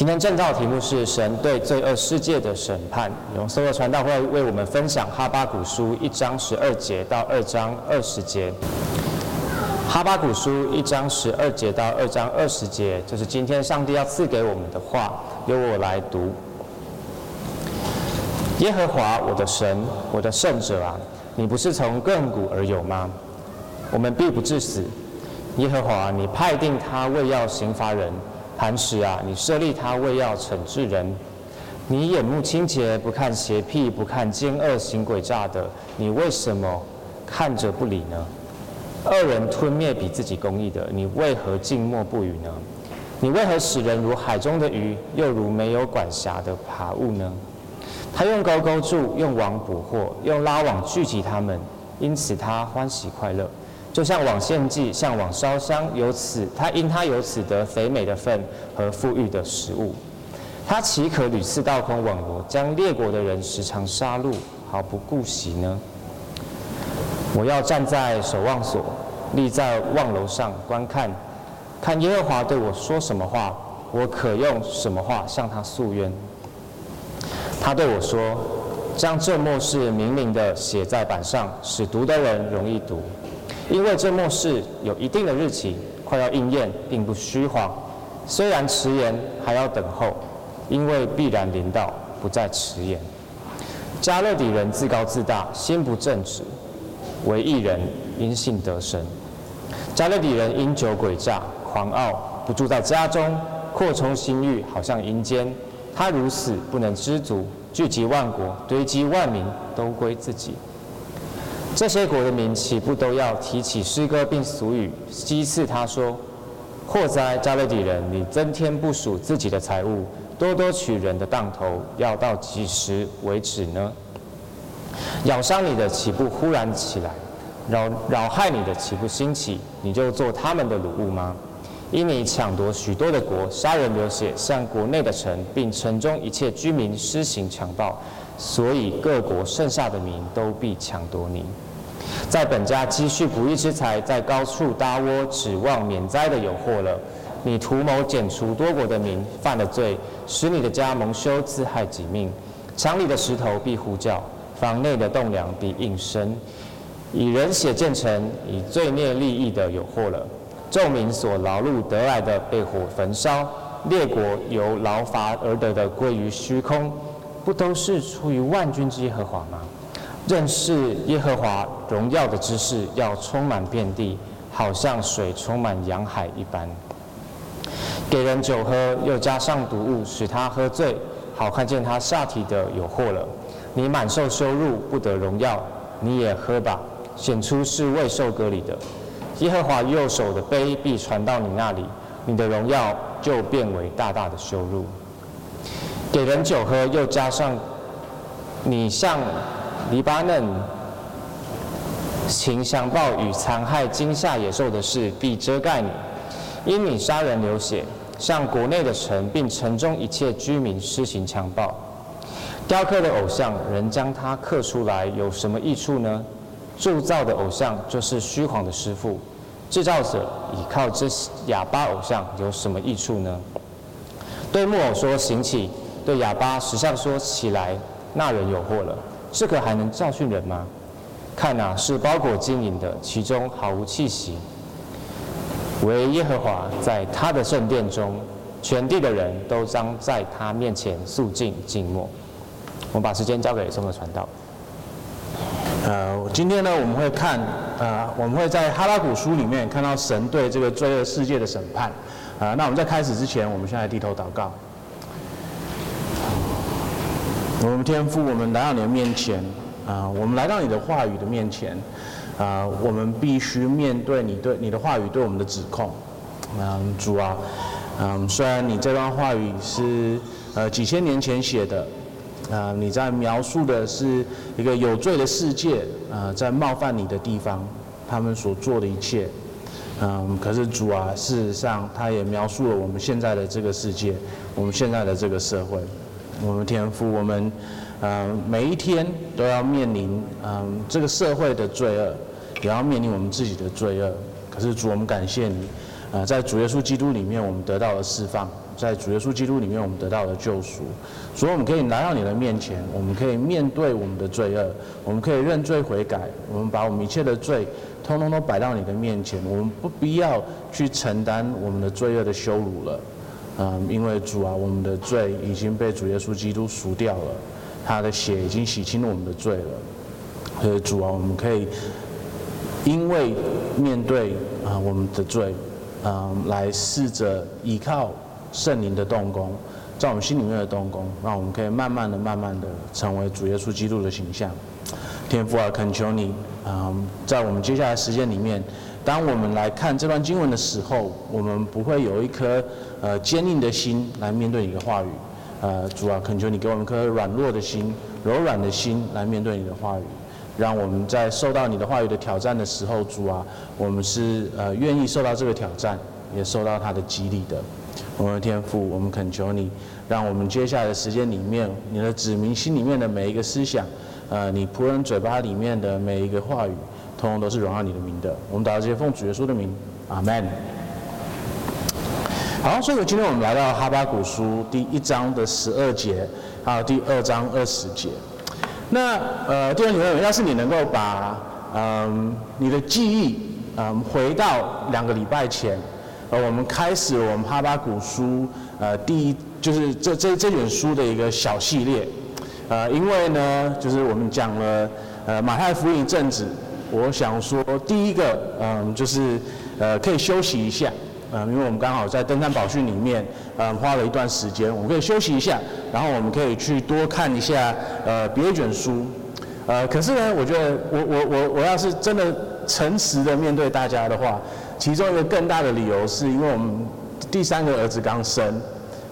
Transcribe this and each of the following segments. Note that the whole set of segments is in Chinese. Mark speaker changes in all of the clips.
Speaker 1: 今天正道题目是神对罪恶世界的审判。永收的传道会为我们分享哈巴谷书一章十二节到二章二十节。哈巴谷书一章十二节到二章二十节，这是今天上帝要赐给我们的话，由我来读。耶和华我的神，我的圣者啊，你不是从亘古而有吗？我们必不致死。耶和华，你派定他为要刑罚人。磐石啊，你设立他为要惩治人，你眼目清洁，不看邪僻，不看奸恶行诡诈的，你为什么看着不理呢？恶人吞灭比自己公义的，你为何静默不语呢？你为何使人如海中的鱼，又如没有管辖的爬物呢？他用钩钩住，用网捕获，用拉网聚集他们，因此他欢喜快乐。就像往献祭，像往烧香，由此他因他由此得肥美的分和富裕的食物。他岂可屡次倒空网罗，将列国的人时常杀戮，毫不顾惜呢？我要站在守望所，立在望楼上观看，看耶和华对我说什么话，我可用什么话向他诉冤。他对我说：将这末世明明的写在板上，使读的人容易读。因为这末世有一定的日期，快要应验，并不虚谎。虽然迟延，还要等候，因为必然临到，不再迟延。迦勒底人自高自大，心不正直；为一人因信得生。迦勒底人因酒诡诈，狂傲，不住在家中，扩充心欲，好像阴间。他如此不能知足，聚集万国，堆积万民，都归自己。这些国的民岂不都要提起诗歌并俗语，讥刺他说：“祸哉，加勒底人！你增添不属自己的财物，多多取人的当头，要到几时为止呢？咬伤你的岂不忽然起来？扰扰害你的岂不兴起？你就做他们的掳物吗？因你抢夺许多的国，杀人流血，向国内的城并城中一切居民施行强暴。”所以各国剩下的民都必抢夺你，在本家积蓄不义之财，在高处搭窝，指望免灾的有祸了。你图谋剪除多国的民，犯了罪，使你的家蒙羞，自害己命。墙里的石头必呼叫，房内的栋梁必应声。以人血建成，以罪孽利益的有祸了。众民所劳碌得来的被火焚烧，列国由劳乏而得的归于虚空。不都是出于万军之耶和华吗？认识耶和华荣耀的知识要充满遍地，好像水充满洋海一般。给人酒喝，又加上毒物，使他喝醉，好看见他下体的有祸了。你满受羞辱，不得荣耀，你也喝吧，显出是未受隔离的。耶和华右手的杯必传到你那里，你的荣耀就变为大大的羞辱。给人酒喝，又加上你向黎巴嫩行强暴与残害惊吓野兽的事，必遮盖你，因你杀人流血，向国内的城并城中一切居民施行强暴。雕刻的偶像，人将它刻出来，有什么益处呢？铸造的偶像就是虚谎的师傅，制造者倚靠这哑巴偶像，有什么益处呢？对木偶说：“行起。”对哑巴石像说：“起来，那人有祸了。这个还能教训人吗？看啊，是包裹金银的，其中毫无气息。惟耶和华在他的圣殿中，全地的人都将在他面前肃静静默。”我们把时间交给宋的传道。
Speaker 2: 呃，今天呢，我们会看，呃，我们会在哈拉古书里面看到神对这个罪恶世界的审判。啊、呃，那我们在开始之前，我们现在低头祷告。我们天父，我们来到你的面前，啊、我们来到你的话语的面前，啊、我们必须面对你对你的话语对我们的指控，嗯、主啊，嗯、虽然你这段话语是呃几千年前写的，啊、呃，你在描述的是一个有罪的世界，啊、呃，在冒犯你的地方，他们所做的一切，嗯、可是主啊，事实上他也描述了我们现在的这个世界，我们现在的这个社会。我们天父，我们，呃，每一天都要面临，嗯、这个社会的罪恶，也要面临我们自己的罪恶。可是主，我们感谢你，呃，在主耶稣基督里面，我们得到了释放。在主耶稣基督里面我们得到了救赎，所以我们可以来到你的面前，我们可以面对我们的罪恶，我们可以认罪悔改，我们把我们一切的罪通通都摆到你的面前，我们不必要去承担我们的罪恶的羞辱了，嗯，因为主啊，我们的罪已经被主耶稣基督赎掉了，他的血已经洗清了我们的罪了，所以主啊，我们可以因为面对啊我们的罪。嗯，来试着依靠圣灵的动工，在我们心里面的动工，让我们可以慢慢的、慢慢的成为主耶稣基督的形象。天父啊，恳求你，嗯，在我们接下来时间里面，当我们来看这段经文的时候，我们不会有一颗呃坚硬的心来面对你的话语。呃，主啊，恳求你给我们颗软弱的心、柔软的心来面对你的话语。让我们在受到你的话语的挑战的时候，主啊，我们是呃愿意受到这个挑战，也受到他的激励的。我们的天父，我们恳求你，让我们接下来的时间里面，你的子民心里面的每一个思想，呃，你仆人嘴巴里面的每一个话语，通通都是荣耀你的名的。我们祷告这些奉主耶稣的名，阿门。好，所以今天我们来到哈巴古书第一章的十二节，还有第二章二十节。那呃，弟兄姊妹，要是你能够把嗯你的记忆嗯回到两个礼拜前，呃，我们开始我们哈巴古书呃第一就是这这这卷书的一个小系列，呃，因为呢，就是我们讲了呃马太福音一阵子，我想说第一个嗯就是呃可以休息一下。嗯，因为我们刚好在登山宝训里面，嗯，花了一段时间，我们可以休息一下，然后我们可以去多看一下，呃，别卷书，呃，可是呢，我觉得我我我我要是真的诚实的面对大家的话，其中一个更大的理由是因为我们第三个儿子刚生，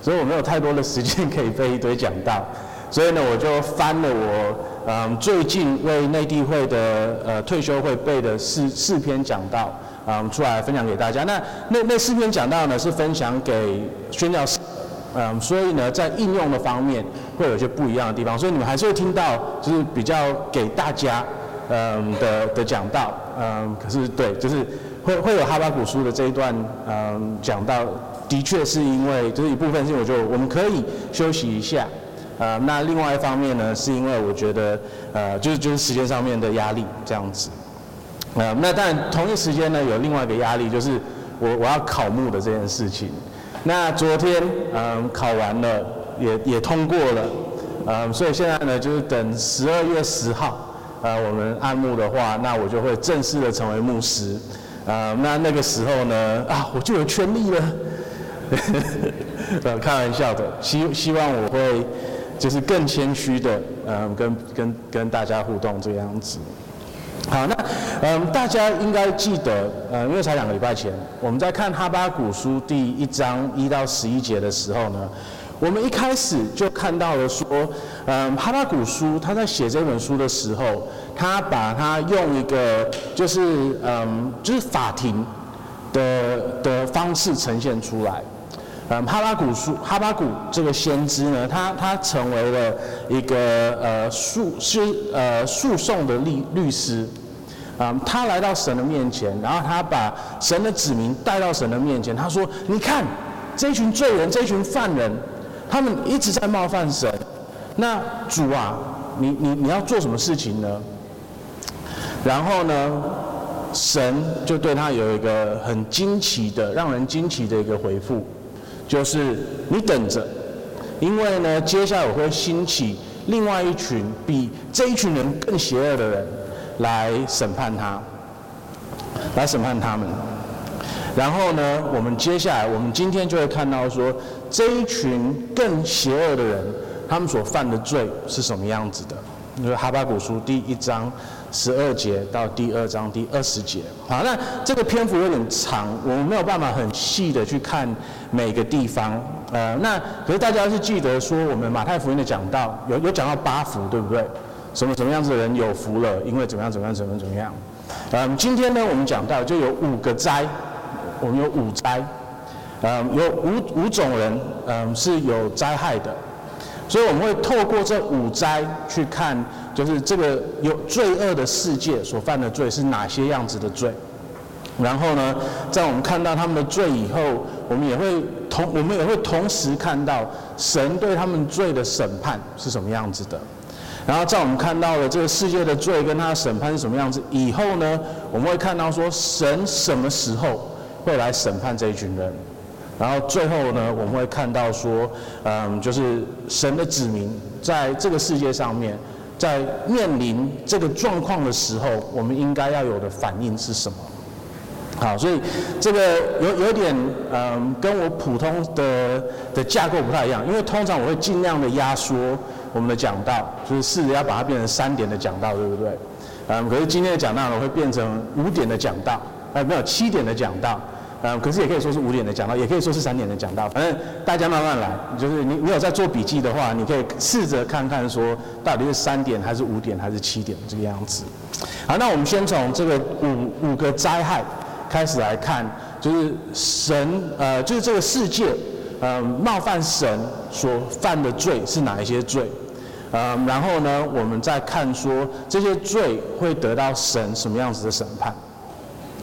Speaker 2: 所以我没有太多的时间可以背一堆讲道，所以呢，我就翻了我嗯最近为内地会的呃退休会背的四四篇讲道。嗯，出来分享给大家。那那那四篇讲到呢，是分享给宣教士。嗯，所以呢，在应用的方面会有一些不一样的地方。所以你们还是会听到，就是比较给大家嗯的的讲到。嗯，可是对，就是会会有哈巴谷书的这一段嗯讲到，的确是因为就是一部分是我就我们可以休息一下。呃，那另外一方面呢，是因为我觉得呃就是就是时间上面的压力这样子。呃，那但同一时间呢，有另外一个压力，就是我我要考牧的这件事情。那昨天嗯考完了，也也通过了，嗯，所以现在呢就是等十二月十号，呃，我们按牧的话，那我就会正式的成为牧师。呃，那那个时候呢，啊，我就有权利了。呃，开玩笑的，希希望我会就是更谦虚的，嗯，跟跟跟大家互动这样子。好，那嗯，大家应该记得，呃，因为才两个礼拜前，我们在看哈巴古书第一章一到十一节的时候呢，我们一开始就看到了说，嗯，哈巴古书他在写这本书的时候，他把他用一个就是嗯，就是法庭的的方式呈现出来。嗯，哈巴古书，哈巴古这个先知呢，他他成为了一个呃诉是呃诉讼的律律师，嗯，他来到神的面前，然后他把神的子民带到神的面前，他说：“你看，这群罪人，这群犯人，他们一直在冒犯神。那主啊，你你你要做什么事情呢？”然后呢，神就对他有一个很惊奇的、让人惊奇的一个回复。就是你等着，因为呢，接下来我会兴起另外一群比这一群人更邪恶的人来审判他，来审判他们。然后呢，我们接下来，我们今天就会看到说，这一群更邪恶的人，他们所犯的罪是什么样子的？就是哈巴谷书第一章。十二节到第二章第二十节，好，那这个篇幅有点长，我们没有办法很细的去看每个地方，呃，那可是大家是记得说，我们马太福音的讲到有有讲到八福，对不对？什么什么样子的人有福了？因为怎么样怎么样怎么怎么样？嗯，今天呢，我们讲到就有五个灾，我们有五灾，嗯，有五五种人，嗯，是有灾害的，所以我们会透过这五灾去看。就是这个有罪恶的世界所犯的罪是哪些样子的罪？然后呢，在我们看到他们的罪以后，我们也会同我们也会同时看到神对他们罪的审判是什么样子的。然后在我们看到了这个世界的罪跟他的审判是什么样子以后呢，我们会看到说神什么时候会来审判这一群人。然后最后呢，我们会看到说，嗯，就是神的子民在这个世界上面，在面临这个状况的时候，我们应该要有的反应是什么？好，所以这个有有点嗯，跟我普通的的架构不太一样，因为通常我会尽量的压缩我们的讲道，就是试着要把它变成三点的讲道，对不对？嗯，可是今天的讲道呢，会变成五点的讲道，哎，没有七点的讲道，嗯，可是也可以说是五点的讲到，也可以说是三点的讲到，反正大家慢慢来，就是你你有在做笔记的话，你可以试着看看说到底是三点还是五点还是七点这个样子。好，那我们先从这个五五个灾害。开始来看，就是神，呃，就是这个世界，呃，冒犯神所犯的罪是哪一些罪？呃，然后呢，我们再看说这些罪会得到神什么样子的审判。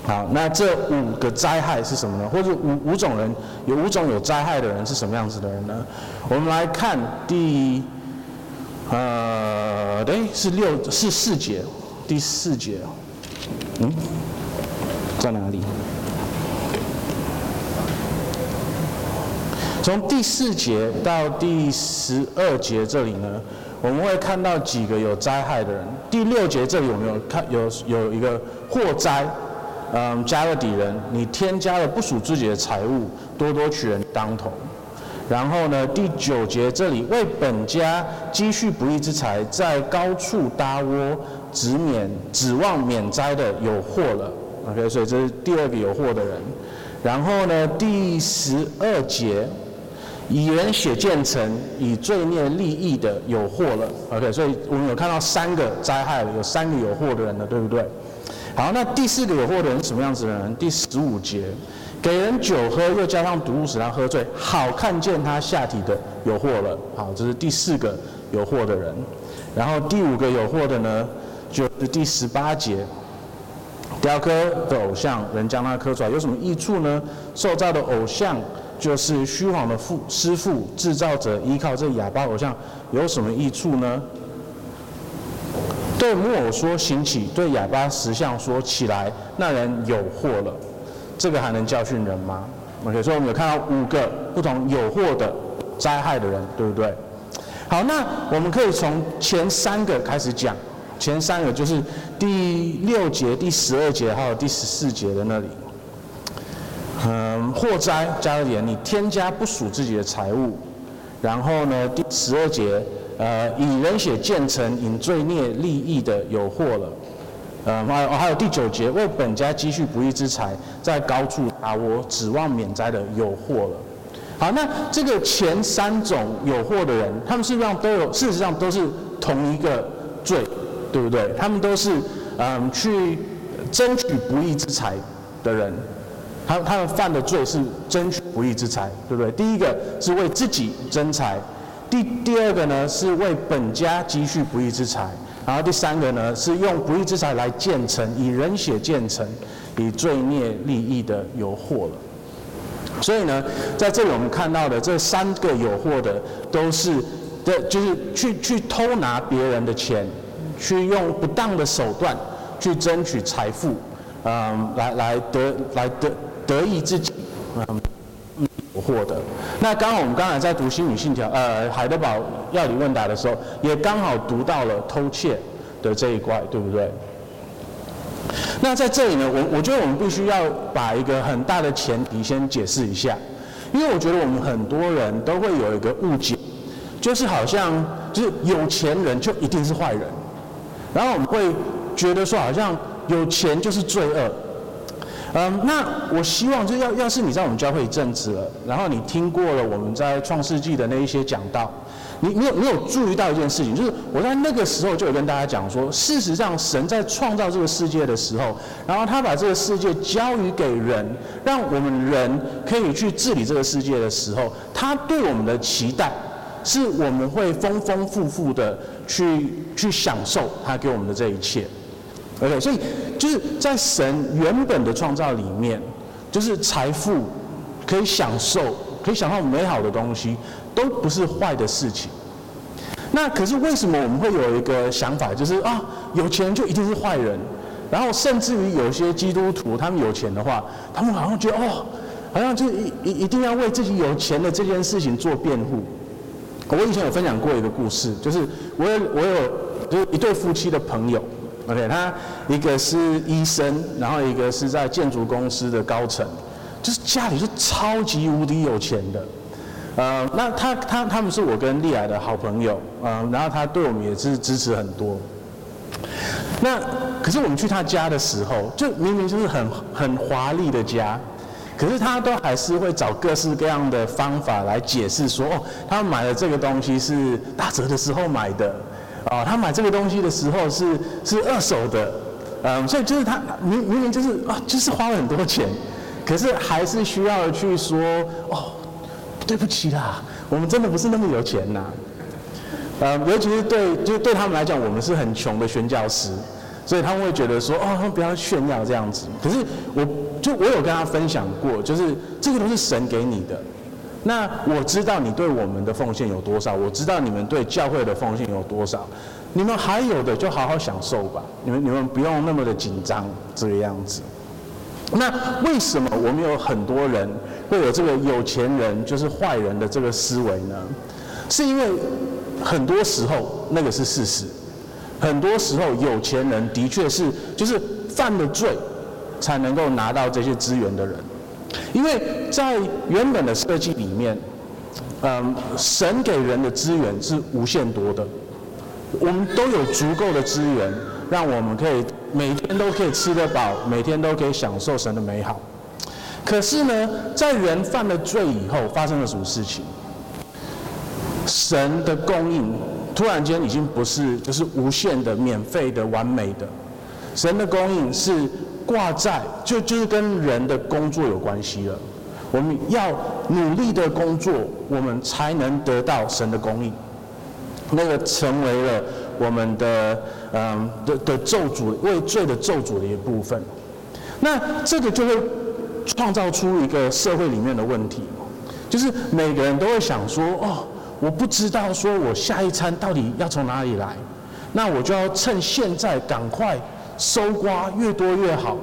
Speaker 2: 好，那这五个灾害是什么呢？或者五五种人，有五种有灾害的人是什么样子的人呢？我们来看第，呃，对，是六是四节，第四节，嗯。在哪里？从第四节到第十二节这里呢，我们会看到几个有灾害的人。第六节这里我们有看有有一个祸灾，嗯，加勒底人，你添加了不属自己的财物，多多取人当头。然后呢，第九节这里为本家积蓄不义之财，在高处搭窝，指免指望免灾的有祸了。OK，所以这是第二个有祸的人。然后呢，第十二节，以人血建成，以罪孽立义的有祸了。OK，所以我们有看到三个灾害，有三个有祸的人了，对不对？好，那第四个有祸的人是什么样子的人？第十五节，给人酒喝，又加上毒物使他喝醉，好看见他下体的有祸了。好，这是第四个有祸的人。然后第五个有祸的呢，就是第十八节。雕刻的偶像，人将他刻出来，有什么益处呢？受造的偶像就是虚谎的父师傅，制造者依靠这哑巴偶像有什么益处呢？对木偶说行起，对哑巴石像说起来，那人有祸了。这个还能教训人吗？OK，所以我们有看到五个不同有祸的灾害的人，对不对？好，那我们可以从前三个开始讲。前三个就是第六节、第十二节，还有第十四节的那里。嗯，祸灾加一点，你添加不属自己的财物。然后呢，第十二节，呃，以人血建成，引罪孽利益的有祸了。呃，还有还有第九节，为本家积蓄不义之财，在高处打窝，指望免灾的有祸了。好，那这个前三种有祸的人，他们实际上都有，事实上都是同一个罪。对不对？他们都是嗯去争取不义之财的人，他他们犯的罪是争取不义之财，对不对？第一个是为自己争财，第第二个呢是为本家积蓄不义之财，然后第三个呢是用不义之财来建城，以人血建城，以罪孽利益的有祸了。所以呢，在这里我们看到的这三个有祸的，都是的，就是去去偷拿别人的钱。去用不当的手段去争取财富，嗯，来来得来得得意自己，嗯，获得。那刚好我们刚才在读新语信条，呃，海德堡要理问答的时候，也刚好读到了偷窃的这一块，对不对？那在这里呢，我我觉得我们必须要把一个很大的前提先解释一下，因为我觉得我们很多人都会有一个误解，就是好像就是有钱人就一定是坏人。然后我们会觉得说，好像有钱就是罪恶。嗯，那我希望就要要是你在我们教会一阵子了，然后你听过了我们在创世纪的那一些讲道，你你有你有注意到一件事情，就是我在那个时候就有跟大家讲说，事实上神在创造这个世界的时候，然后他把这个世界交予给人，让我们人可以去治理这个世界的时候，他对我们的期待。是我们会丰丰富富的去去享受他给我们的这一切，OK，所以就是在神原本的创造里面，就是财富可以享受、可以享受美好的东西，都不是坏的事情。那可是为什么我们会有一个想法，就是啊，有钱就一定是坏人？然后甚至于有些基督徒，他们有钱的话，他们好像觉得哦，好像就一一一定要为自己有钱的这件事情做辩护。我以前有分享过一个故事，就是我有我有就是一对夫妻的朋友。OK，他一个是医生，然后一个是在建筑公司的高层，就是家里是超级无敌有钱的。呃，那他他他们是我跟丽雅的好朋友，呃，然后他对我们也是支持很多。那可是我们去他家的时候，就明明就是很很华丽的家，可是他都还是会找各式各样的方法来解释说，哦，他买的这个东西是打折的时候买的。哦，他买这个东西的时候是是二手的，嗯，所以就是他明明明就是啊，就是花了很多钱，可是还是需要去说哦，对不起啦，我们真的不是那么有钱呐，嗯，尤其是对就对他们来讲，我们是很穷的宣教师，所以他们会觉得说哦，他们不要炫耀这样子。可是我就我有跟他分享过，就是这个都是神给你的。那我知道你对我们的奉献有多少，我知道你们对教会的奉献有多少，你们还有的就好好享受吧，你们你们不用那么的紧张这个样子。那为什么我们有很多人会有这个有钱人就是坏人的这个思维呢？是因为很多时候那个是事实，很多时候有钱人的确是就是犯了罪才能够拿到这些资源的人。因为在原本的设计里面，嗯，神给人的资源是无限多的，我们都有足够的资源，让我们可以每天都可以吃得饱，每天都可以享受神的美好。可是呢，在人犯了罪以后，发生了什么事情？神的供应突然间已经不是就是无限的、免费的、完美的，神的供应是。挂在就就是跟人的工作有关系了。我们要努力的工作，我们才能得到神的供应。那个成为了我们的嗯的的咒诅，为罪的咒诅的一部分。那这个就会创造出一个社会里面的问题，就是每个人都会想说：哦，我不知道说我下一餐到底要从哪里来，那我就要趁现在赶快。收刮越多越好，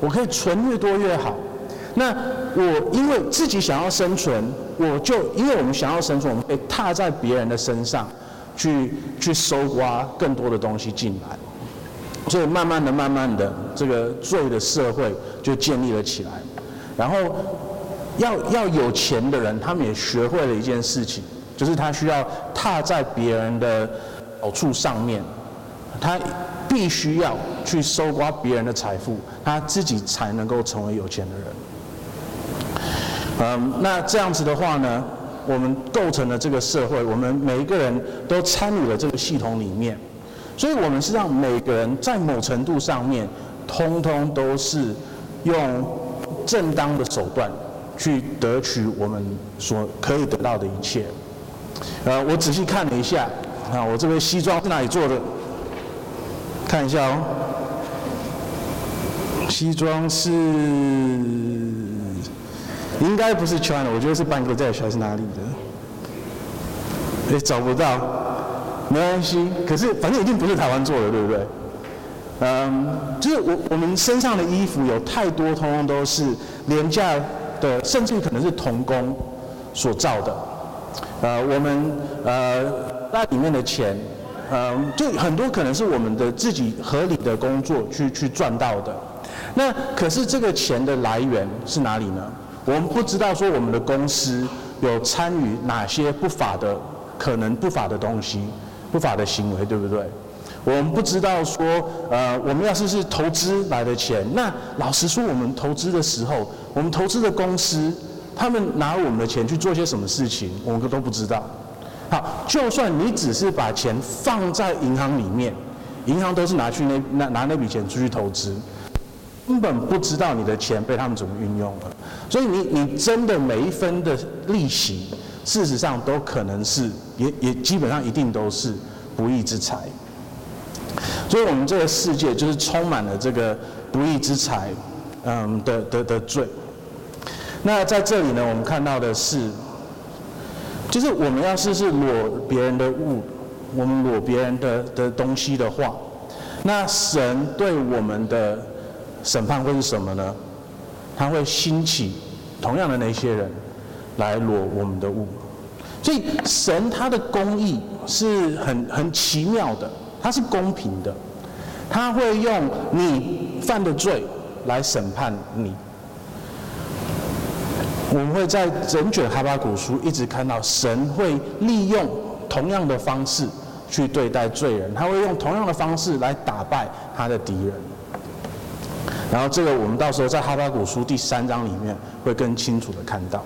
Speaker 2: 我可以存越多越好。那我因为自己想要生存，我就因为我们想要生存，我们可以踏在别人的身上，去去收刮更多的东西进来。所以慢慢的、慢慢的，这个罪的社会就建立了起来。然后要要有钱的人，他们也学会了一件事情，就是他需要踏在别人的好处上面，他。必须要去搜刮别人的财富，他自己才能够成为有钱的人。嗯，那这样子的话呢，我们构成了这个社会，我们每一个人都参与了这个系统里面，所以我们是让每个人在某程度上面，通通都是用正当的手段去得取我们所可以得到的一切。呃，我仔细看了一下，啊，我这个西装是哪里做的？看一下哦，西装是应该不是 China，我觉得是 Bangladesh 还是哪里的？哎，找不到，没关系。可是反正一定不是台湾做的，对不对？嗯，就是我我们身上的衣服有太多，通通都是廉价的，甚至可能是童工所造的。呃，我们呃那里面的钱。嗯，就很多可能是我们的自己合理的工作去去赚到的，那可是这个钱的来源是哪里呢？我们不知道说我们的公司有参与哪些不法的可能不法的东西，不法的行为，对不对？我们不知道说，呃，我们要是是投资来的钱，那老实说，我们投资的时候，我们投资的公司，他们拿我们的钱去做些什么事情，我们都不知道。好，就算你只是把钱放在银行里面，银行都是拿去那拿拿那笔钱出去投资，根本不知道你的钱被他们怎么运用了。所以你你真的每一分的利息，事实上都可能是也也基本上一定都是不义之财。所以我们这个世界就是充满了这个不义之财，嗯的的的罪。那在这里呢，我们看到的是，就是我们要是是裸别人的物，我们裸别人的的东西的话，那神对我们的审判会是什么呢？他会兴起同样的那些人来裸我们的物。所以神他的公义是很很奇妙的，他是公平的，他会用你犯的罪来审判你。我们会在整卷哈巴谷书一直看到神会利用同样的方式去对待罪人，他会用同样的方式来打败他的敌人。然后这个我们到时候在哈巴谷书第三章里面会更清楚的看到。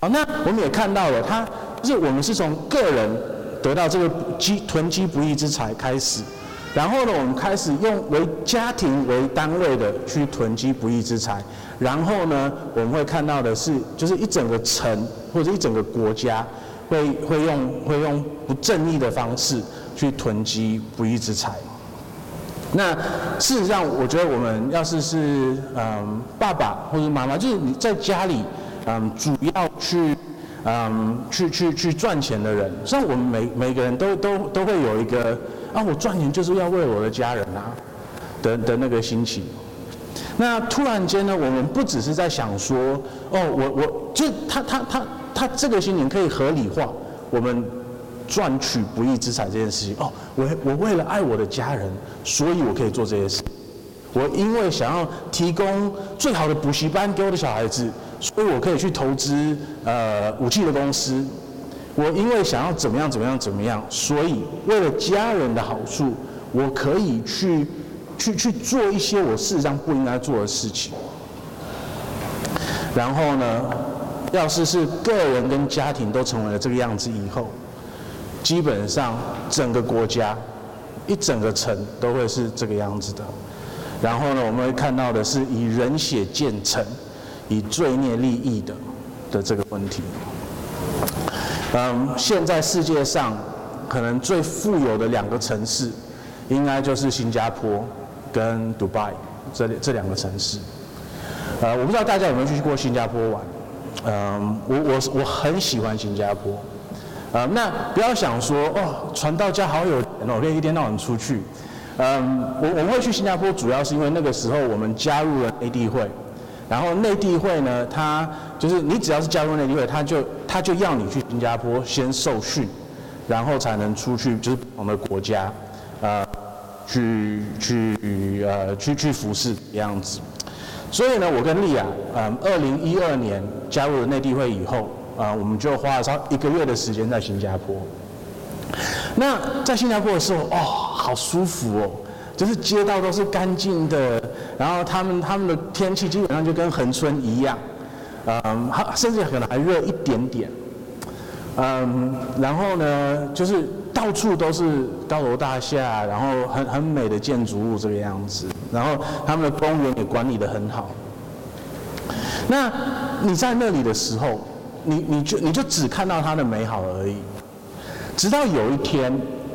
Speaker 2: 好，那我们也看到了，他就是我们是从个人得到这个积囤积不义之财开始，然后呢，我们开始用为家庭为单位的去囤积不义之财，然后呢，我们会看到的是，就是一整个城或者一整个国家会会用会用不正义的方式去囤积不义之财。那事实上，我觉得我们要是是嗯爸爸或者妈妈，就是你在家里。嗯，主要去，嗯，去去去赚钱的人，像我们每每个人都都都会有一个啊，我赚钱就是要为我的家人啊的的那个心情。那突然间呢，我们不只是在想说，哦，我我就他他他他这个心情可以合理化，我们赚取不义之财这件事情。哦，我我为了爱我的家人，所以我可以做这些事。我因为想要提供最好的补习班给我的小孩子。所以我可以去投资呃武器的公司，我因为想要怎么样怎么样怎么样，所以为了家人的好处，我可以去去去做一些我事实上不应该做的事情。然后呢，要是是个人跟家庭都成为了这个样子以后，基本上整个国家一整个城都会是这个样子的。然后呢，我们会看到的是以人血建城。以罪孽立义的的这个问题，嗯，现在世界上可能最富有的两个城市，应该就是新加坡跟迪拜这这两个城市。呃，我不知道大家有没有去过新加坡玩，嗯，我我我很喜欢新加坡。呃，那不要想说哦，传道家好有钱哦，可以一天到晚出去。嗯，我我们会去新加坡，主要是因为那个时候我们加入了内地会。然后内地会呢，他就是你只要是加入内地会，他就他就要你去新加坡先受训，然后才能出去就是不同的国家，呃，去去呃去去服侍的样子。所以呢，我跟丽亚，嗯，二零一二年加入了内地会以后，啊、我们就花了差一个月的时间在新加坡。那在新加坡的时候，哦，好舒服哦。就是街道都是干净的，然后他们他们的天气基本上就跟恒春一样，嗯，甚至可能还热一点点，嗯，然后呢，就是到处都是高楼大厦，然后很很美的建筑物这个样子，然后他们的公园也管理得很好。那你在那里的时候，你你就你就只看到它的美好而已，直到有一天，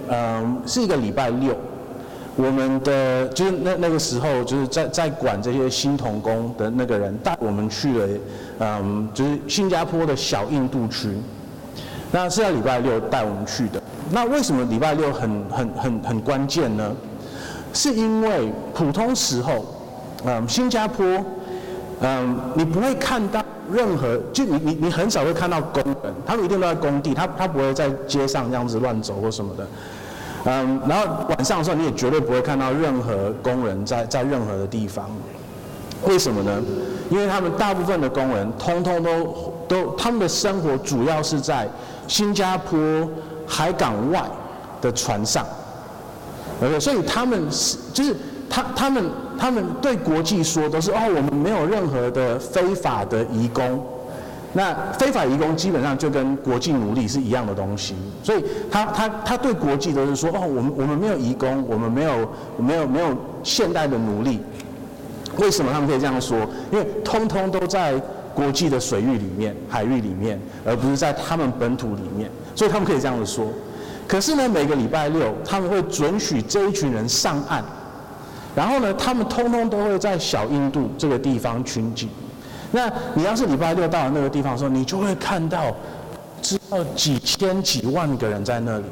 Speaker 2: 嗯，是一个礼拜六。我们的就是那那个时候，就是在在管这些新童工的那个人带我们去了，嗯，就是新加坡的小印度区。那是在礼拜六带我们去的。那为什么礼拜六很很很很关键呢？是因为普通时候，嗯，新加坡，嗯，你不会看到任何，就你你你很少会看到工人，他们一定都在工地，他他不会在街上这样子乱走或什么的。嗯，然后晚上的时候你也绝对不会看到任何工人在在任何的地方，为什么呢？因为他们大部分的工人通通都都他们的生活主要是在新加坡海港外的船上，OK，所以他们是就是他他们他们对国际说都是哦，我们没有任何的非法的移工。那非法移工基本上就跟国际奴隶是一样的东西，所以他他他对国际都是说哦，我们我们没有移工，我们没有没有没有现代的奴隶。为什么他们可以这样说？因为通通都在国际的水域里面、海域里面，而不是在他们本土里面，所以他们可以这样子说。可是呢，每个礼拜六他们会准许这一群人上岸，然后呢，他们通通都会在小印度这个地方群集。那你要是礼拜六到了那个地方的时候，你就会看到，知道几千几万个人在那里，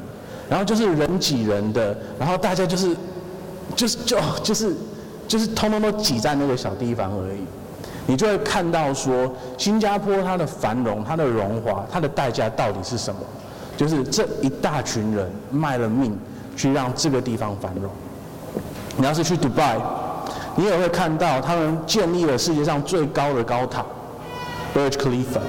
Speaker 2: 然后就是人挤人的，然后大家就是，就是就就是就是通通都挤在那个小地方而已。你就会看到说，新加坡它的繁荣、它的荣华、它的代价到底是什么？就是这一大群人卖了命去让这个地方繁荣。你要是去迪拜，你也会看到他们建立了世界上最高的高塔 Burj Khalifa。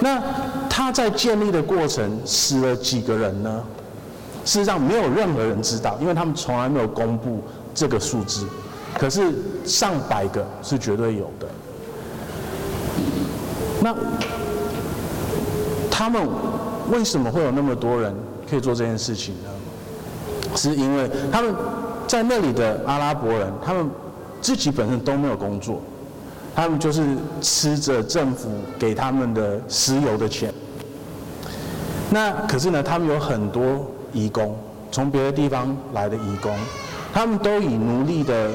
Speaker 2: 那他在建立的过程死了几个人呢？事实上没有任何人知道，因为他们从来没有公布这个数字。可是上百个是绝对有的。那他们为什么会有那么多人可以做这件事情呢？是因为他们在那里的阿拉伯人，他们自己本身都没有工作，他们就是吃着政府给他们的石油的钱。那可是呢，他们有很多移工，从别的地方来的移工，他们都以奴隶的。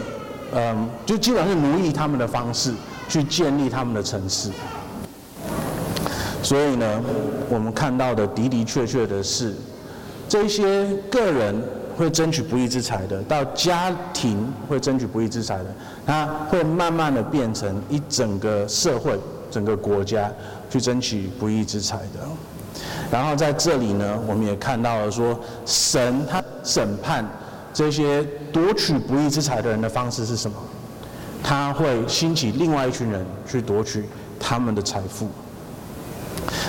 Speaker 2: 嗯，就基本上是奴役他们的方式去建立他们的城市，所以呢，我们看到的的的确确的是，这些个人会争取不义之财的，到家庭会争取不义之财的，它会慢慢的变成一整个社会、整个国家去争取不义之财的。然后在这里呢，我们也看到了说，神他审判。这些夺取不义之财的人的方式是什么？他会兴起另外一群人去夺取他们的财富。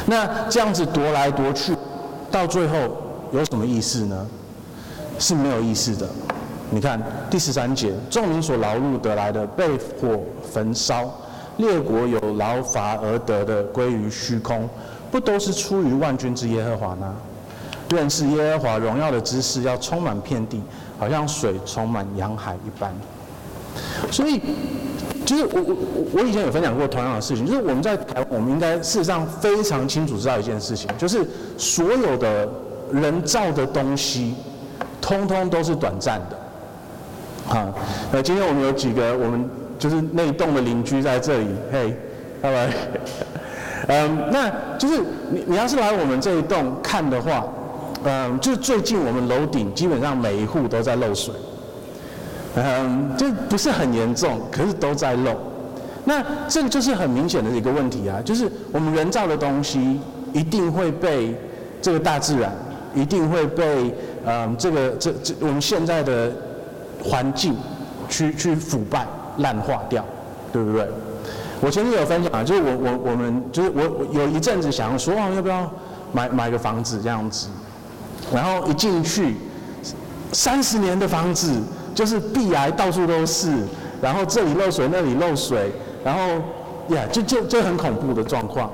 Speaker 2: 那这样子夺来夺去，到最后有什么意思呢？是没有意思的。你看第十三节，众民所劳碌得来的被火焚烧，列国有劳乏而得的归于虚空，不都是出于万军之耶和华吗？愿是耶和华荣耀的知识要充满遍地。好像水充满洋海一般，所以，就是我我我以前有分享过同样的事情，就是我们在台湾，我们应该事实上非常清楚知道一件事情，就是所有的人造的东西，通通都是短暂的。啊，那，今天我们有几个我们就是那一栋的邻居在这里，嘿，拜拜。嗯，那就是你你要是来我们这一栋看的话。嗯，就最近我们楼顶基本上每一户都在漏水，嗯，就不是很严重，可是都在漏。那这个就是很明显的一个问题啊，就是我们人造的东西一定会被这个大自然，一定会被嗯这个这这我们现在的环境去去腐败烂化掉，对不对？我前面有分享啊，就是我我我们就是我我有一阵子想要说，哦，要不要买买个房子这样子。然后一进去，三十年的房子就是壁癌到处都是，然后这里漏水那里漏水，然后呀，就就就很恐怖的状况。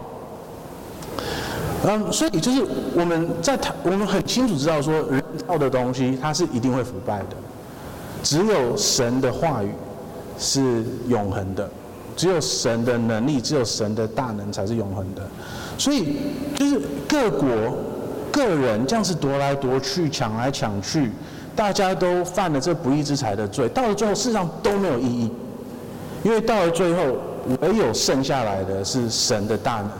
Speaker 2: 嗯，所以就是我们在谈，我们很清楚知道说，人造的东西它是一定会腐败的，只有神的话语是永恒的，只有神的能力，只有神的大能才是永恒的。所以就是各国。个人这样子夺来夺去、抢来抢去，大家都犯了这不义之财的罪，到了最后，事实上都没有意义，因为到了最后，唯有剩下来的是神的大能，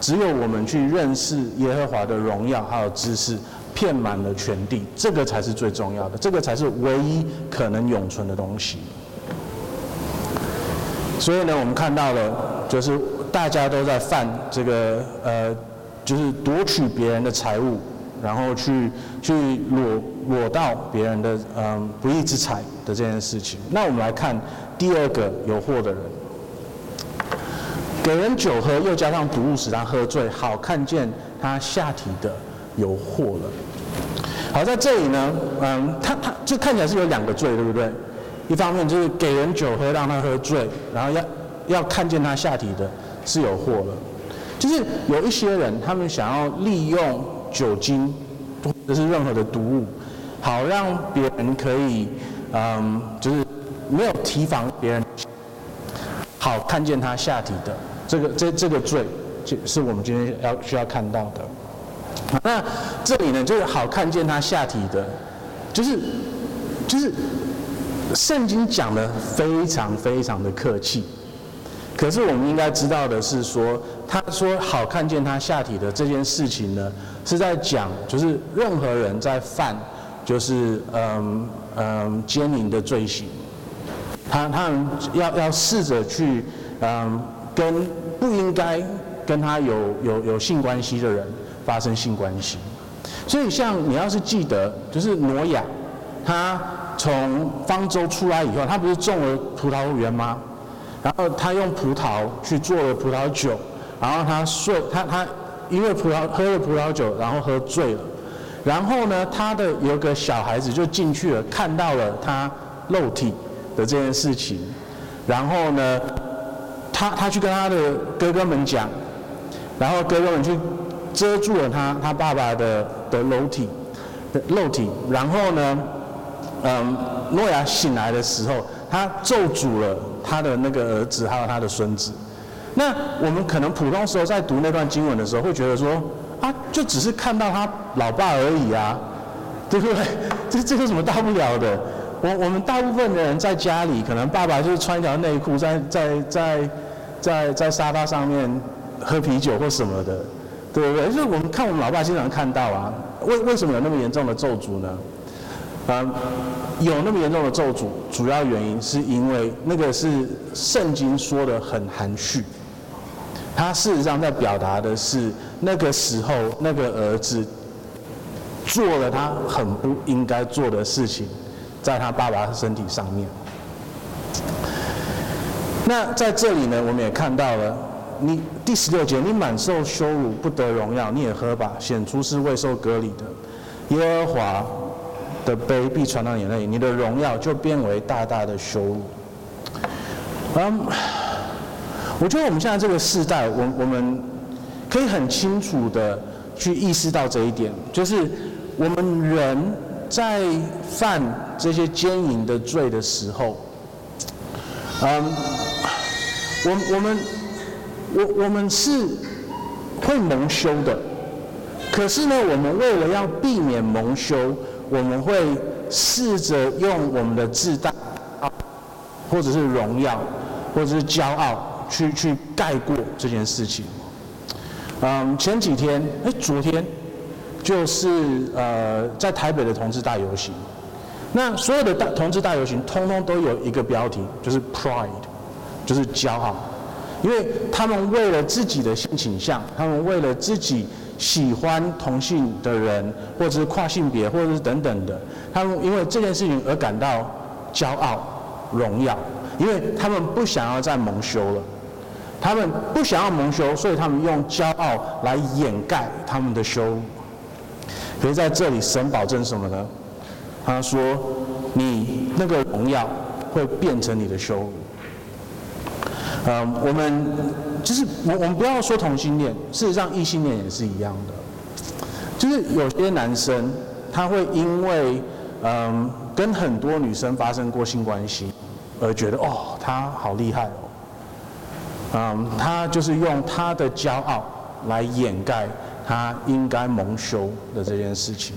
Speaker 2: 只有我们去认识耶和华的荣耀还有知识，遍满了全地，这个才是最重要的，这个才是唯一可能永存的东西。所以呢，我们看到了，就是大家都在犯这个呃。就是夺取别人的财物，然后去去裸裸盗别人的嗯不义之财的这件事情。那我们来看第二个有祸的人，给人酒喝，又加上毒物使他喝醉，好看见他下体的有祸了。好，在这里呢，嗯，他他就看起来是有两个罪，对不对？一方面就是给人酒喝让他喝醉，然后要要看见他下体的是有祸了。就是有一些人，他们想要利用酒精或者是任何的毒物，好让别人可以，嗯，就是没有提防别人，好看见他下体的这个这这个罪，就是我们今天要需要看到的。那这里呢，就是好看见他下体的，就是就是圣经讲的非常非常的客气。可是我们应该知道的是说，他说好看见他下体的这件事情呢，是在讲就是任何人在犯就是嗯嗯奸淫的罪行，他他们要要试着去嗯跟不应该跟他有有有性关系的人发生性关系。所以像你要是记得，就是挪亚，他从方舟出来以后，他不是种了葡萄园吗？然后他用葡萄去做了葡萄酒，然后他睡，他他因为葡萄喝了葡萄酒，然后喝醉了，然后呢，他的有个小孩子就进去了，看到了他肉体的这件事情，然后呢，他他去跟他的哥哥们讲，然后哥哥们去遮住了他他爸爸的的肉体的肉体，然后呢，嗯，诺亚醒来的时候。他咒诅了他的那个儿子，还有他的孙子。那我们可能普通时候在读那段经文的时候，会觉得说啊，就只是看到他老爸而已啊，对不对？这这有什么大不了的？我我们大部分的人在家里，可能爸爸就是穿一条内裤在在在在在沙发上面喝啤酒或什么的，对不对？就是我们看我们老爸经常看到啊，为为什么有那么严重的咒诅呢？啊。有那么严重的咒诅，主要原因是因为那个是圣经说的很含蓄，他事实上在表达的是那个时候那个儿子做了他很不应该做的事情，在他爸爸的身体上面。那在这里呢，我们也看到了，你第十六节，你满受羞辱，不得荣耀，你也喝吧，显出是未受割礼的，耶和华。的杯必传到你那里，你的荣耀就变为大大的羞辱。嗯，我觉得我们现在这个时代，我我们可以很清楚的去意识到这一点，就是我们人在犯这些奸淫的罪的时候，嗯，我我们我我们是会蒙羞的，可是呢，我们为了要避免蒙羞。我们会试着用我们的自大，或者是荣耀，或者是骄傲，去去盖过这件事情。嗯，前几天，哎，昨天，就是呃，在台北的同志大游行。那所有的大同志大游行，通通都有一个标题，就是 Pride，就是骄傲，因为他们为了自己的性倾向，他们为了自己。喜欢同性的人，或者是跨性别，或者是等等的，他们因为这件事情而感到骄傲、荣耀，因为他们不想要再蒙羞了，他们不想要蒙羞，所以他们用骄傲来掩盖他们的羞辱。可是在这里，神保证什么呢？他说：“你那个荣耀会变成你的羞辱。”嗯，我们。就是我我们不要说同性恋，事实上异性恋也是一样的。就是有些男生他会因为嗯跟很多女生发生过性关系，而觉得哦他好厉害哦。嗯，他就是用他的骄傲来掩盖他应该蒙羞的这件事情。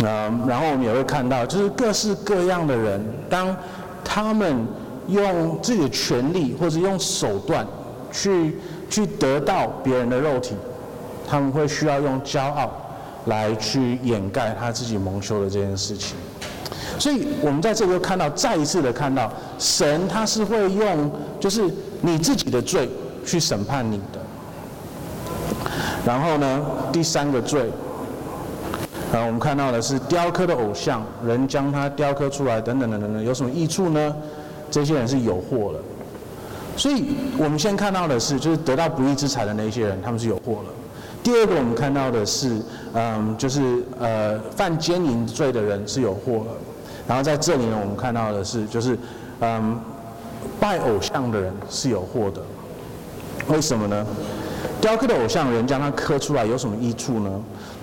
Speaker 2: 嗯，然后我们也会看到，就是各式各样的人，当他们。用自己的权力或者用手段去去得到别人的肉体，他们会需要用骄傲来去掩盖他自己蒙羞的这件事情。所以我们在这里又看到，再一次的看到，神他是会用就是你自己的罪去审判你的。然后呢，第三个罪，啊，我们看到的是雕刻的偶像，人将它雕刻出来，等等等等等，有什么益处呢？这些人是有祸了，所以我们先看到的是，就是得到不义之财的那些人，他们是有祸了。第二个，我们看到的是，嗯，就是呃，犯奸淫罪的人是有祸了。然后在这里呢，我们看到的是，就是嗯，拜偶像的人是有祸的。为什么呢？雕刻的偶像人将它刻出来有什么益处呢？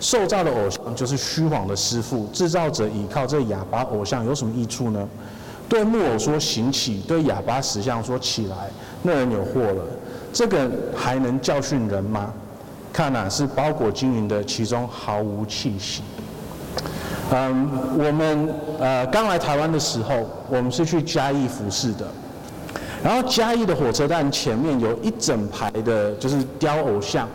Speaker 2: 受造的偶像就是虚谎的师傅，制造者倚靠这哑巴偶像有什么益处呢？对木偶说行起，对哑巴石像说起来，那人有祸了。这个还能教训人吗？看哪是包裹晶莹的，其中毫无气息。嗯，我们呃刚来台湾的时候，我们是去嘉义服侍的。然后嘉义的火车站前面有一整排的，就是雕偶像，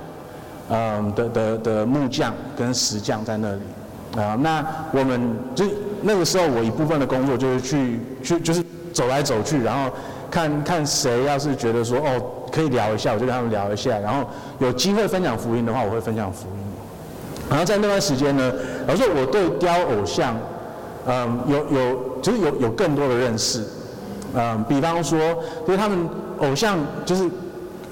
Speaker 2: 嗯的的的木匠跟石匠在那里啊。那我们就那个时候，我一部分的工作就是去去就是走来走去，然后看看谁要是觉得说哦可以聊一下，我就跟他们聊一下。然后有机会分享福音的话，我会分享福音。然后在那段时间呢，老说我对雕偶像，嗯有有就是有有更多的认识。嗯，比方说，就是他们偶像就是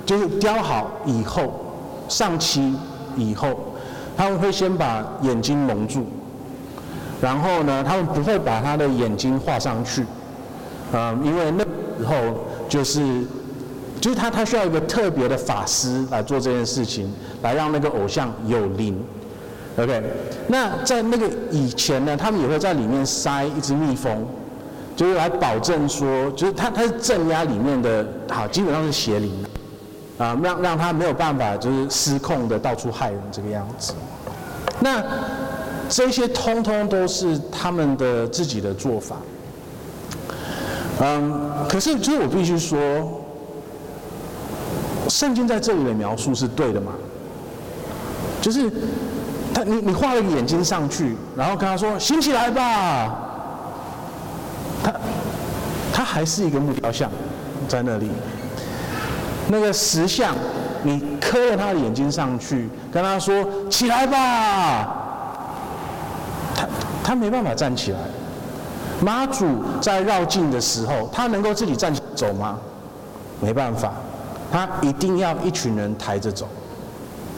Speaker 2: 就是雕好以后，上漆以后，他们会先把眼睛蒙住，然后呢，他们不会把他的眼睛画上去，嗯，因为那时候就是就是他他需要一个特别的法师来做这件事情，来让那个偶像有灵，OK？那在那个以前呢，他们也会在里面塞一只蜜蜂。就是来保证说，就是他他是镇压里面的，好，基本上是邪灵，啊，让让他没有办法就是失控的到处害人这个样子。那这些通通都是他们的自己的做法。嗯，可是就是我必须说，圣经在这里的描述是对的吗？就是他你你画了个眼睛上去，然后跟他说醒起来吧。他他还是一个木雕像，在那里。那个石像，你刻了他的眼睛上去，跟他说起来吧。他没办法站起来。妈祖在绕境的时候，他能够自己站起走吗？没办法，他一定要一群人抬着走，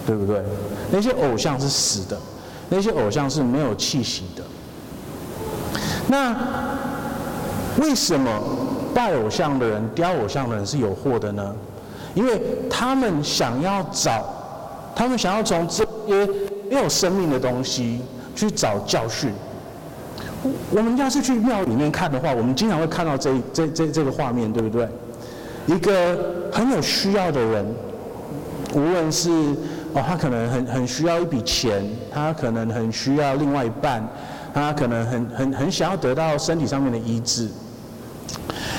Speaker 2: 对不对？那些偶像是死的，那些偶像是没有气息的。那。为什么拜偶像的人、雕偶像的人是有祸的呢？因为他们想要找，他们想要从这些没有生命的东西去找教训。我们要是去庙里面看的话，我们经常会看到这这这这个画面，对不对？一个很有需要的人，无论是哦，他可能很很需要一笔钱，他可能很需要另外一半，他可能很很很想要得到身体上面的医治。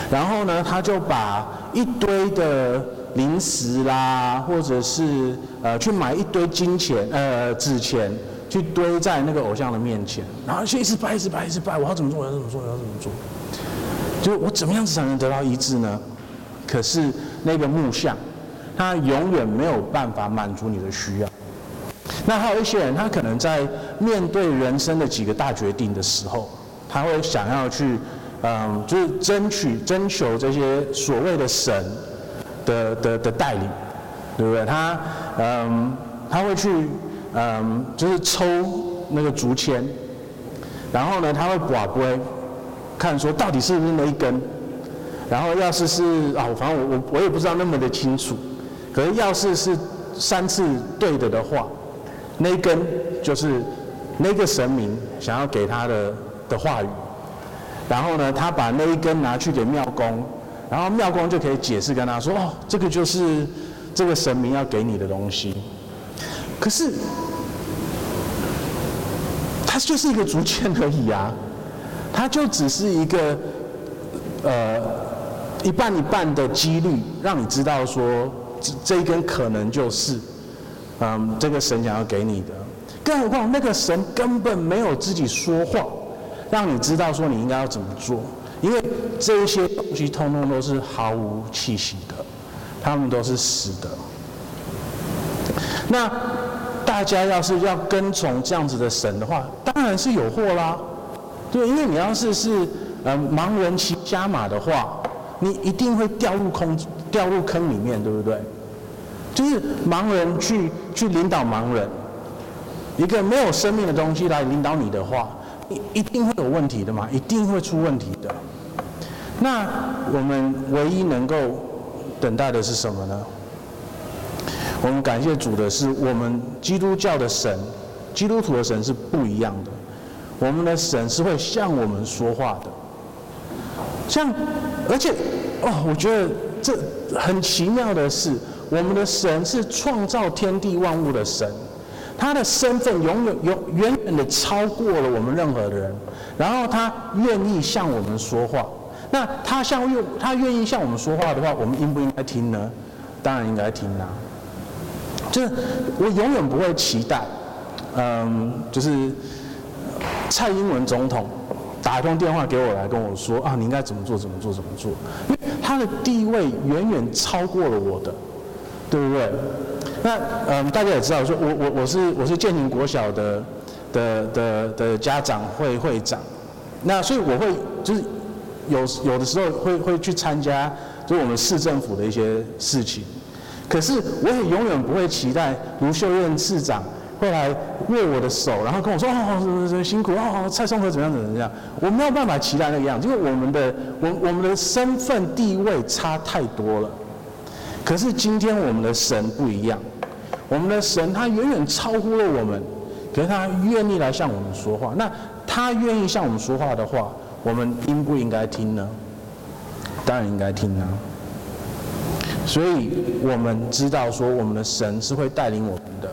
Speaker 2: 然后呢，他就把一堆的零食啦，或者是呃去买一堆金钱呃纸钱，去堆在那个偶像的面前，然后就一直拜，一直拜，一直拜。我要怎么做？我要怎么做？我要怎么做？就我怎么样子才能得到医治呢？可是那个木像，他永远没有办法满足你的需要。那还有一些人，他可能在面对人生的几个大决定的时候，他会想要去。嗯，就是争取、征求这些所谓的神的的的带领，对不对？他嗯，他会去嗯，就是抽那个竹签，然后呢，他会掷筊，看说到底是不是那一根，然后要是是啊，反正我我我也不知道那么的清楚，可是要是是三次对的的话，那一根就是那个神明想要给他的的话语。然后呢，他把那一根拿去给庙公，然后庙公就可以解释跟他说：“哦，这个就是这个神明要给你的东西。”可是，它就是一个竹签而已啊，它就只是一个呃一半一半的几率，让你知道说这这一根可能就是嗯这个神想要给你的。更何况那个神根本没有自己说话。让你知道说你应该要怎么做，因为这些东西通通都是毫无气息的，他们都是死的。那大家要是要跟从这样子的神的话，当然是有祸啦。对，因为你要是是呃盲人骑瞎马的话，你一定会掉入空掉入坑里面，对不对？就是盲人去去领导盲人，一个没有生命的东西来领导你的话。一一定会有问题的嘛，一定会出问题的。那我们唯一能够等待的是什么呢？我们感谢主的是，我们基督教的神，基督徒的神是不一样的。我们的神是会向我们说话的。像，而且，哦，我觉得这很奇妙的是，我们的神是创造天地万物的神，他的身份永远、永远远的超过了我们任何的人。然后他愿意向我们说话，那他向愿他愿意向我们说话的话，我们应不应该听呢？当然应该听啦。就是我永远不会期待，嗯，就是蔡英文总统打一通电话给我来跟我说啊，你应该怎么做怎么做怎么做，因为他的地位远远超过了我的，对不对？那嗯，大家也知道，说我我我是我是建宁国小的的的的家长会会长，那所以我会就是有有的时候会会去参加，就是我们市政府的一些事情。可是我也永远不会期待卢秀燕市长会来握我的手，然后跟我说哦，什么什么辛苦哦，蔡松和怎么样怎么样。我没有办法期待那个样子，因为我们的我我们的身份地位差太多了。可是今天我们的神不一样，我们的神他远远超乎了我们，可是他愿意来向我们说话。那他愿意向我们说话的话，我们应不应该听呢？当然应该听啊。所以我们知道说，我们的神是会带领我们的，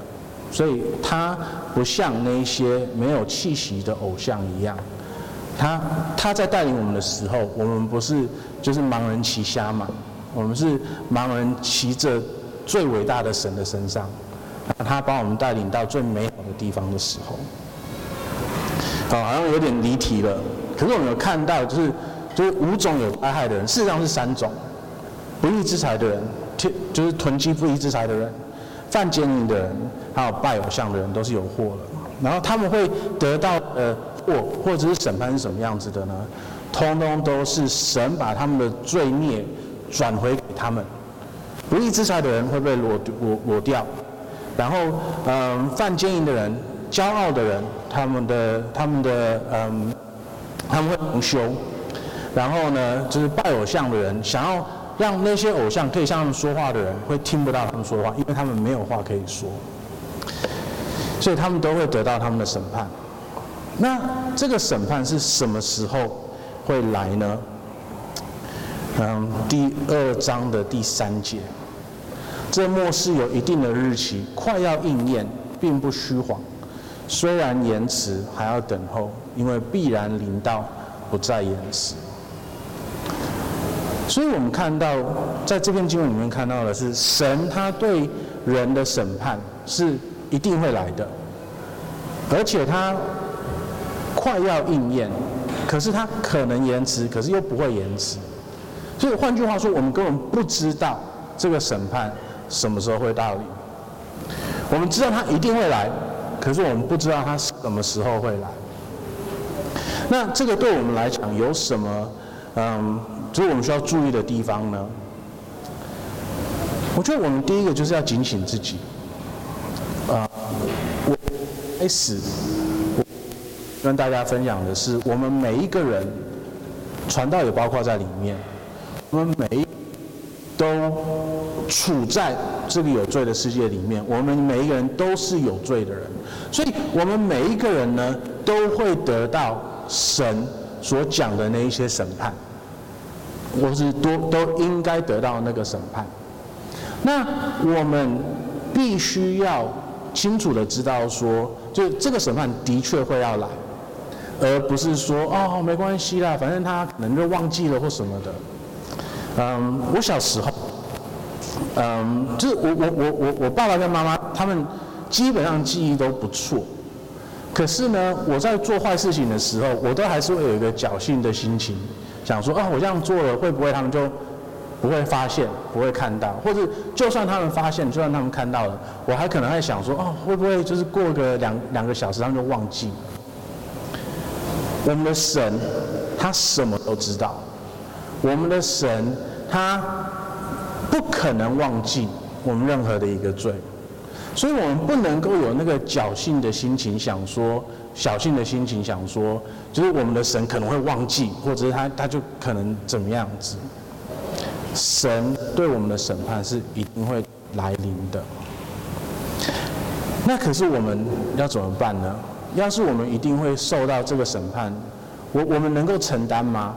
Speaker 2: 所以他不像那些没有气息的偶像一样，他他在带领我们的时候，我们不是就是盲人骑瞎马，我们是盲人骑着最伟大的神的身上，他把我们带领到最美好的地方的时候，好，好像有点离题了。可是我们有看到，就是就是五种有灾害的人，事实上是三种。不义之财的人，就是囤积不义之财的人，犯奸淫的人，还有拜偶像的人，都是有祸了。然后他们会得到呃祸，或者是审判是什么样子的呢？通通都是神把他们的罪孽转回给他们。不义之财的人会被裸裸裸掉，然后嗯、犯奸淫的人、骄傲的人，他们的他们的嗯，他们会蒙羞。然后呢，就是拜偶像的人，想要。让那些偶像可以向他们说话的人，会听不到他们说话，因为他们没有话可以说，所以他们都会得到他们的审判。那这个审判是什么时候会来呢？嗯，第二章的第三节，这末世有一定的日期，快要应验，并不虚谎。虽然延迟，还要等候，因为必然临到，不再延迟。所以我们看到，在这篇经文里面看到的是，神他对人的审判是一定会来的，而且他快要应验，可是他可能延迟，可是又不会延迟。所以换句话说，我们根本不知道这个审判什么时候会到临。我们知道他一定会来，可是我们不知道他什么时候会来。那这个对我们来讲有什么？嗯。所以我们需要注意的地方呢，我觉得我们第一个就是要警醒自己。啊，我开始我跟大家分享的是，我们每一个人，传道也包括在里面，我们每一都处在这个有罪的世界里面，我们每一个人都是有罪的人，所以我们每一个人呢，都会得到神所讲的那一些审判。我是都都应该得到那个审判。那我们必须要清楚的知道说，就这个审判的确会要来，而不是说哦没关系啦，反正他可能就忘记了或什么的。嗯，我小时候，嗯，就是我我我我我爸爸跟妈妈他们基本上记忆都不错，可是呢，我在做坏事情的时候，我都还是会有一个侥幸的心情。想说啊，我这样做了会不会他们就不会发现，不会看到？或者就算他们发现，就算他们看到了，我还可能会想说哦，会不会就是过个两两个小时他们就忘记？我们的神他什么都知道，我们的神他不可能忘记我们任何的一个罪，所以我们不能够有那个侥幸的心情想说。侥幸的心情想说，就是我们的神可能会忘记，或者是他他就可能怎么样子。神对我们的审判是一定会来临的。那可是我们要怎么办呢？要是我们一定会受到这个审判，我我们能够承担吗？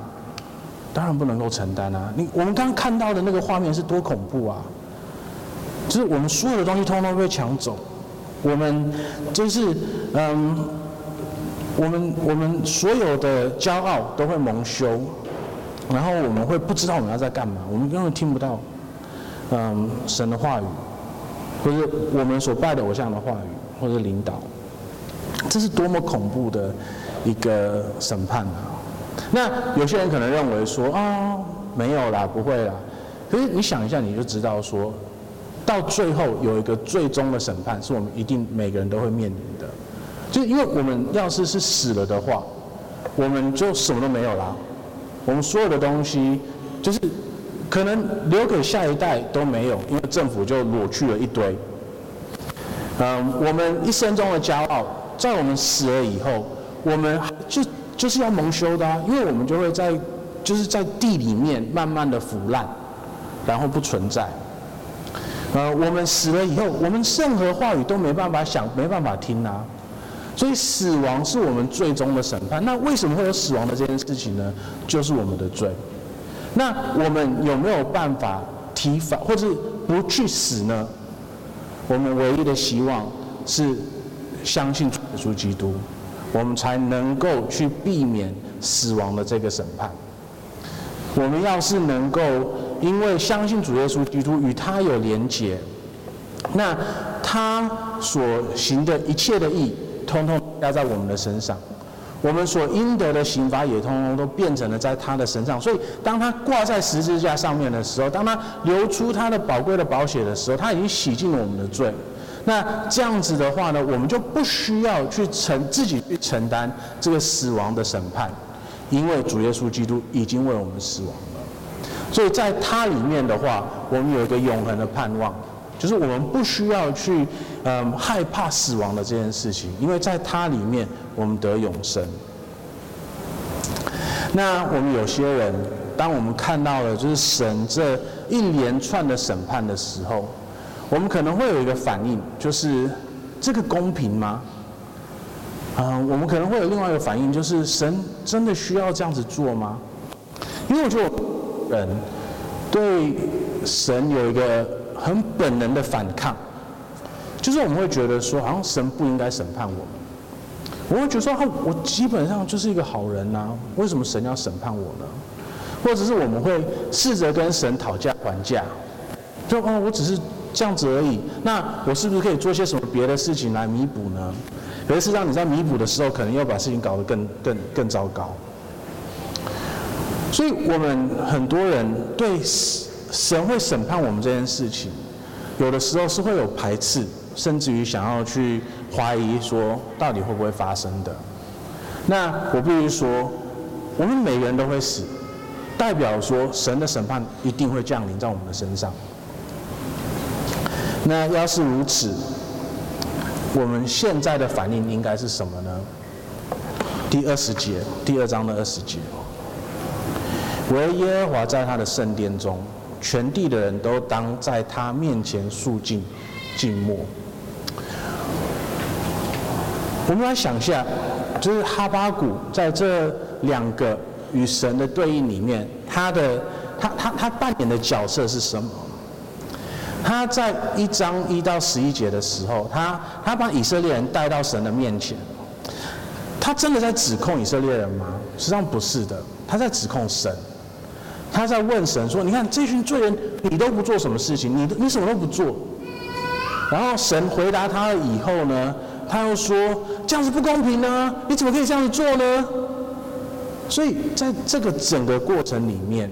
Speaker 2: 当然不能够承担啊！你我们刚看到的那个画面是多恐怖啊！就是我们所有的东西通通被抢走，我们就是嗯，我们我们所有的骄傲都会蒙羞，然后我们会不知道我们要在干嘛，我们根本听不到嗯神的话语，或者我们所拜的偶像的话语，或者领导，这是多么恐怖的一个审判啊！那有些人可能认为说啊、哦，没有啦，不会啦。可是你想一下，你就知道说，到最后有一个最终的审判，是我们一定每个人都会面临。就因为我们要是是死了的话，我们就什么都没有啦。我们所有的东西，就是可能留给下一代都没有，因为政府就裸去了一堆。嗯，我们一生中的骄傲，在我们死了以后，我们就。就是要蒙羞的啊，因为我们就会在，就是在地里面慢慢的腐烂，然后不存在。呃，我们死了以后，我们任何话语都没办法想，没办法听啊。所以死亡是我们最终的审判。那为什么会有死亡的这件事情呢？就是我们的罪。那我们有没有办法提防，或者不去死呢？我们唯一的希望是相信主耶稣基督。我们才能够去避免死亡的这个审判。我们要是能够因为相信主耶稣基督与他有连结，那他所行的一切的义，通通压在我们的身上，我们所应得的刑罚也通通都变成了在他的身上。所以，当他挂在十字架上面的时候，当他流出他的宝贵的宝血的时候，他已经洗净了我们的罪。那这样子的话呢，我们就不需要去承自己去承担这个死亡的审判，因为主耶稣基督已经为我们死亡了。所以在他里面的话，我们有一个永恒的盼望，就是我们不需要去嗯害怕死亡的这件事情，因为在他里面我们得永生。那我们有些人，当我们看到了就是神这一连串的审判的时候，我们可能会有一个反应，就是这个公平吗？啊，我们可能会有另外一个反应，就是神真的需要这样子做吗？因为我觉得人对神有一个很本能的反抗，就是我们会觉得说，好像神不应该审判我们。我会觉得说，我基本上就是一个好人呐，为什么神要审判我呢？或者是我们会试着跟神讨价还价，就哦，我只是。这样子而已，那我是不是可以做些什么别的事情来弥补呢？可是，事实上你在弥补的时候，可能又把事情搞得更更更糟糕。所以我们很多人对神会审判我们这件事情，有的时候是会有排斥，甚至于想要去怀疑说，到底会不会发生的。那我必须说，我们每个人都会死，代表说神的审判一定会降临在我们的身上。那要是如此，我们现在的反应应该是什么呢？第二十节，第二章的二十节，唯耶和华在他的圣殿中，全地的人都当在他面前肃静、静默。我们来想一下，就是哈巴谷在这两个与神的对应里面，他的他他他扮演的角色是什么？他在一章一到十一节的时候，他他把以色列人带到神的面前，他真的在指控以色列人吗？实际上不是的，他在指控神，他在问神说：“你看这群罪人，你都不做什么事情，你你什么都不做。”然后神回答他了以后呢，他又说：“这样子不公平呢，你怎么可以这样子做呢？”所以在这个整个过程里面，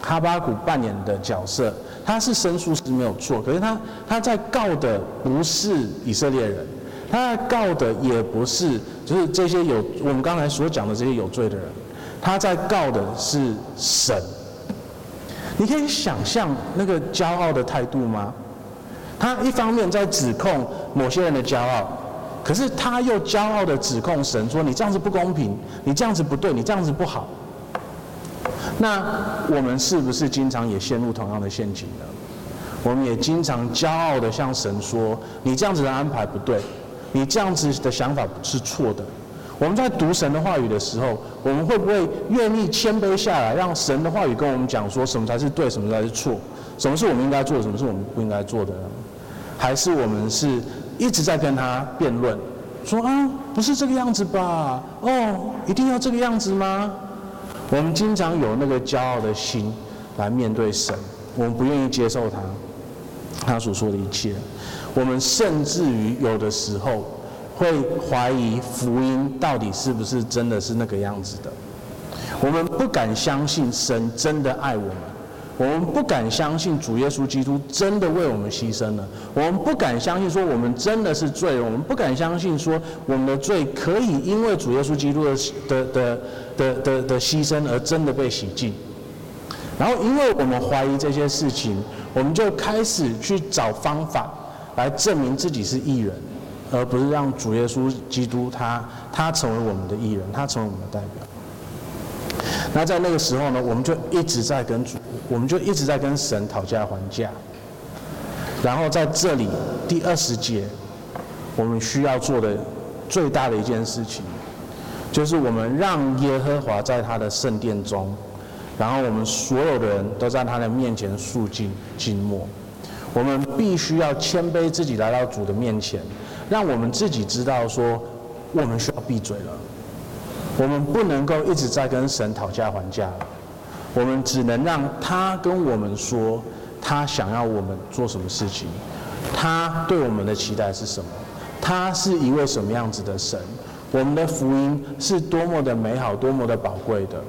Speaker 2: 哈巴谷扮演的角色。他是申诉是没有错，可是他他在告的不是以色列人，他在告的也不是就是这些有我们刚才所讲的这些有罪的人，他在告的是神。你可以想象那个骄傲的态度吗？他一方面在指控某些人的骄傲，可是他又骄傲的指控神说：“你这样子不公平，你这样子不对，你这样子不好。”那我们是不是经常也陷入同样的陷阱呢？我们也经常骄傲地向神说：“你这样子的安排不对，你这样子的想法是错的。”我们在读神的话语的时候，我们会不会愿意谦卑下来，让神的话语跟我们讲说什么才是对，什么才是错，什么是我们应该做，什么是我们不应该做的呢？还是我们是一直在跟他辩论，说啊，不是这个样子吧？哦，一定要这个样子吗？我们经常有那个骄傲的心来面对神，我们不愿意接受他他所说的一切，我们甚至于有的时候会怀疑福音到底是不是真的是那个样子的，我们不敢相信神真的爱我们。我们不敢相信主耶稣基督真的为我们牺牲了。我们不敢相信说我们真的是罪人。我们不敢相信说我们的罪可以因为主耶稣基督的的的的的的牺牲而真的被洗净。然后，因为我们怀疑这些事情，我们就开始去找方法来证明自己是义人，而不是让主耶稣基督他他成为我们的义人，他成为我们的代表。那在那个时候呢，我们就一直在跟主，我们就一直在跟神讨价还价。然后在这里第二十节，我们需要做的最大的一件事情，就是我们让耶和华在他的圣殿中，然后我们所有的人都在他的面前肃静静默。我们必须要谦卑自己来到主的面前，让我们自己知道说，我们需要闭嘴了。我们不能够一直在跟神讨价还价，我们只能让他跟我们说，他想要我们做什么事情，他对我们的期待是什么，他是一位什么样子的神，我们的福音是多么的美好，多么的宝贵的。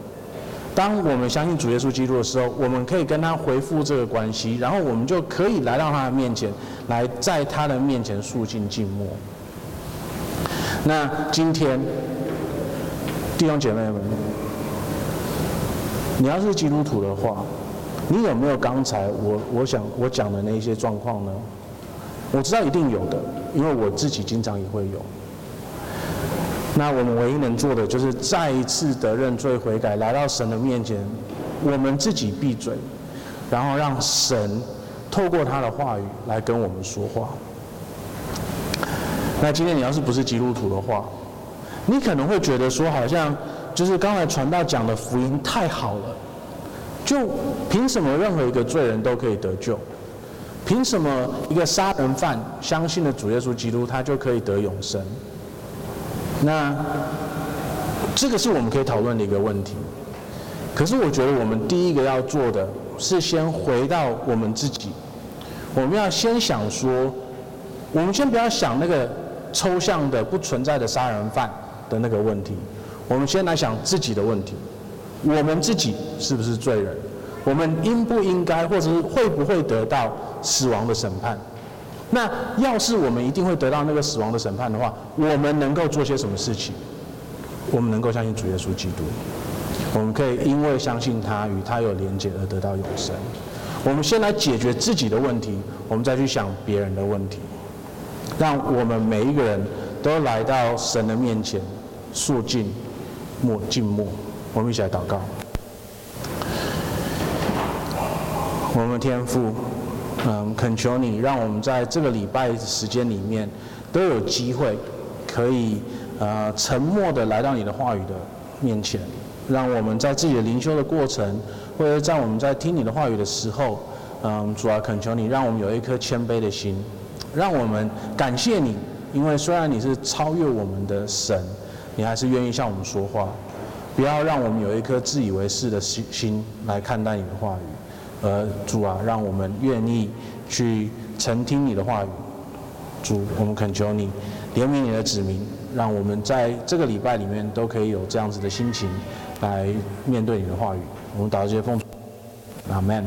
Speaker 2: 当我们相信主耶稣基督的时候，我们可以跟他回复这个关系，然后我们就可以来到他的面前，来在他的面前肃静静默。那今天。弟兄姐妹们，你要是基督徒的话，你有没有刚才我我想我讲的那些状况呢？我知道一定有的，因为我自己经常也会有。那我们唯一能做的就是再一次的认罪悔改，来到神的面前，我们自己闭嘴，然后让神透过他的话语来跟我们说话。那今天你要是不是基督徒的话，你可能会觉得说，好像就是刚才传道讲的福音太好了，就凭什么任何一个罪人都可以得救？凭什么一个杀人犯相信了主耶稣基督，他就可以得永生？那这个是我们可以讨论的一个问题。可是我觉得我们第一个要做的是先回到我们自己，我们要先想说，我们先不要想那个抽象的不存在的杀人犯。的那个问题，我们先来想自己的问题：我们自己是不是罪人？我们应不应该，或者是会不会得到死亡的审判？那要是我们一定会得到那个死亡的审判的话，我们能够做些什么事情？我们能够相信主耶稣基督，我们可以因为相信他与他有连结而得到永生。我们先来解决自己的问题，我们再去想别人的问题，让我们每一个人都来到神的面前。肃静，默静默，我们一起来祷告。我们天父，嗯，恳求你，让我们在这个礼拜时间里面，都有机会，可以呃沉默的来到你的话语的面前，让我们在自己的灵修的过程，或者在我们在听你的话语的时候，嗯，主要恳求你，让我们有一颗谦卑的心，让我们感谢你，因为虽然你是超越我们的神。你还是愿意向我们说话，不要让我们有一颗自以为是的心心来看待你的话语，而主啊，让我们愿意去承听你的话语。主，我们恳求你怜悯你的子民，让我们在这个礼拜里面都可以有这样子的心情来面对你的话语。我们祷告这些奉主，阿门。